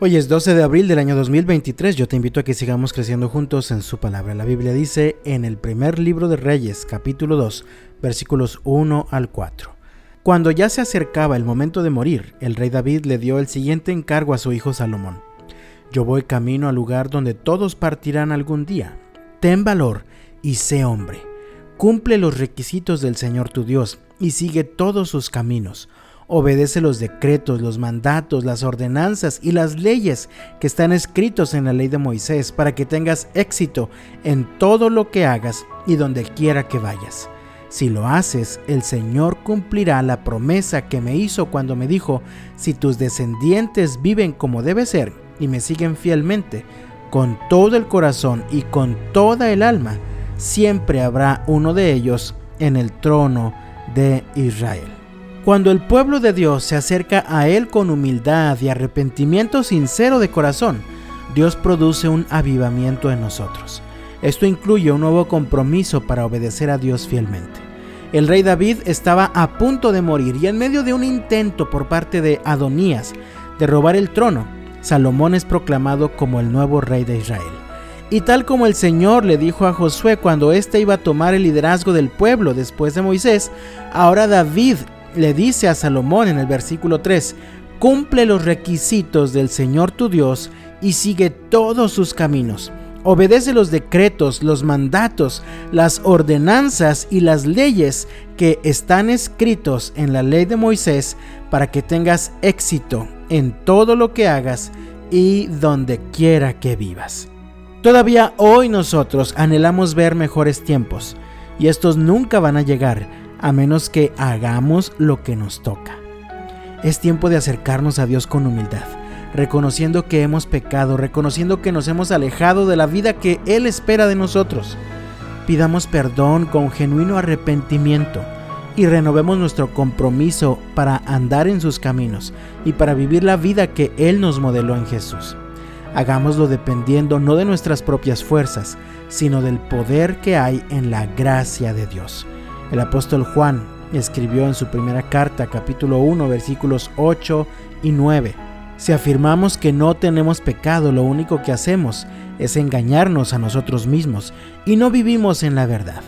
Hoy es 12 de abril del año 2023. Yo te invito a que sigamos creciendo juntos en su palabra. La Biblia dice en el primer libro de Reyes, capítulo 2, versículos 1 al 4. Cuando ya se acercaba el momento de morir, el rey David le dio el siguiente encargo a su hijo Salomón. Yo voy camino al lugar donde todos partirán algún día. Ten valor y sé hombre. Cumple los requisitos del Señor tu Dios y sigue todos sus caminos Obedece los decretos, los mandatos, las ordenanzas y las leyes que están escritos en la ley de Moisés para que tengas éxito en todo lo que hagas y donde quiera que vayas. Si lo haces, el Señor cumplirá la promesa que me hizo cuando me dijo, si tus descendientes viven como debe ser y me siguen fielmente, con todo el corazón y con toda el alma, siempre habrá uno de ellos en el trono de Israel. Cuando el pueblo de Dios se acerca a Él con humildad y arrepentimiento sincero de corazón, Dios produce un avivamiento en nosotros. Esto incluye un nuevo compromiso para obedecer a Dios fielmente. El rey David estaba a punto de morir y en medio de un intento por parte de Adonías de robar el trono, Salomón es proclamado como el nuevo rey de Israel. Y tal como el Señor le dijo a Josué cuando éste iba a tomar el liderazgo del pueblo después de Moisés, ahora David le dice a Salomón en el versículo 3, cumple los requisitos del Señor tu Dios y sigue todos sus caminos. Obedece los decretos, los mandatos, las ordenanzas y las leyes que están escritos en la ley de Moisés para que tengas éxito en todo lo que hagas y donde quiera que vivas. Todavía hoy nosotros anhelamos ver mejores tiempos y estos nunca van a llegar a menos que hagamos lo que nos toca. Es tiempo de acercarnos a Dios con humildad, reconociendo que hemos pecado, reconociendo que nos hemos alejado de la vida que Él espera de nosotros. Pidamos perdón con genuino arrepentimiento y renovemos nuestro compromiso para andar en sus caminos y para vivir la vida que Él nos modeló en Jesús. Hagámoslo dependiendo no de nuestras propias fuerzas, sino del poder que hay en la gracia de Dios. El apóstol Juan escribió en su primera carta, capítulo 1, versículos 8 y 9. Si afirmamos que no tenemos pecado, lo único que hacemos es engañarnos a nosotros mismos y no vivimos en la verdad.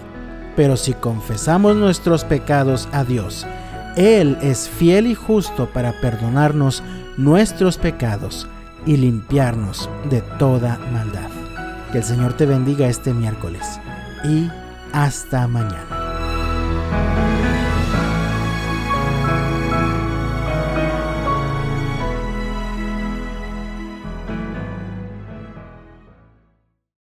Pero si confesamos nuestros pecados a Dios, Él es fiel y justo para perdonarnos nuestros pecados y limpiarnos de toda maldad. Que el Señor te bendiga este miércoles y hasta mañana.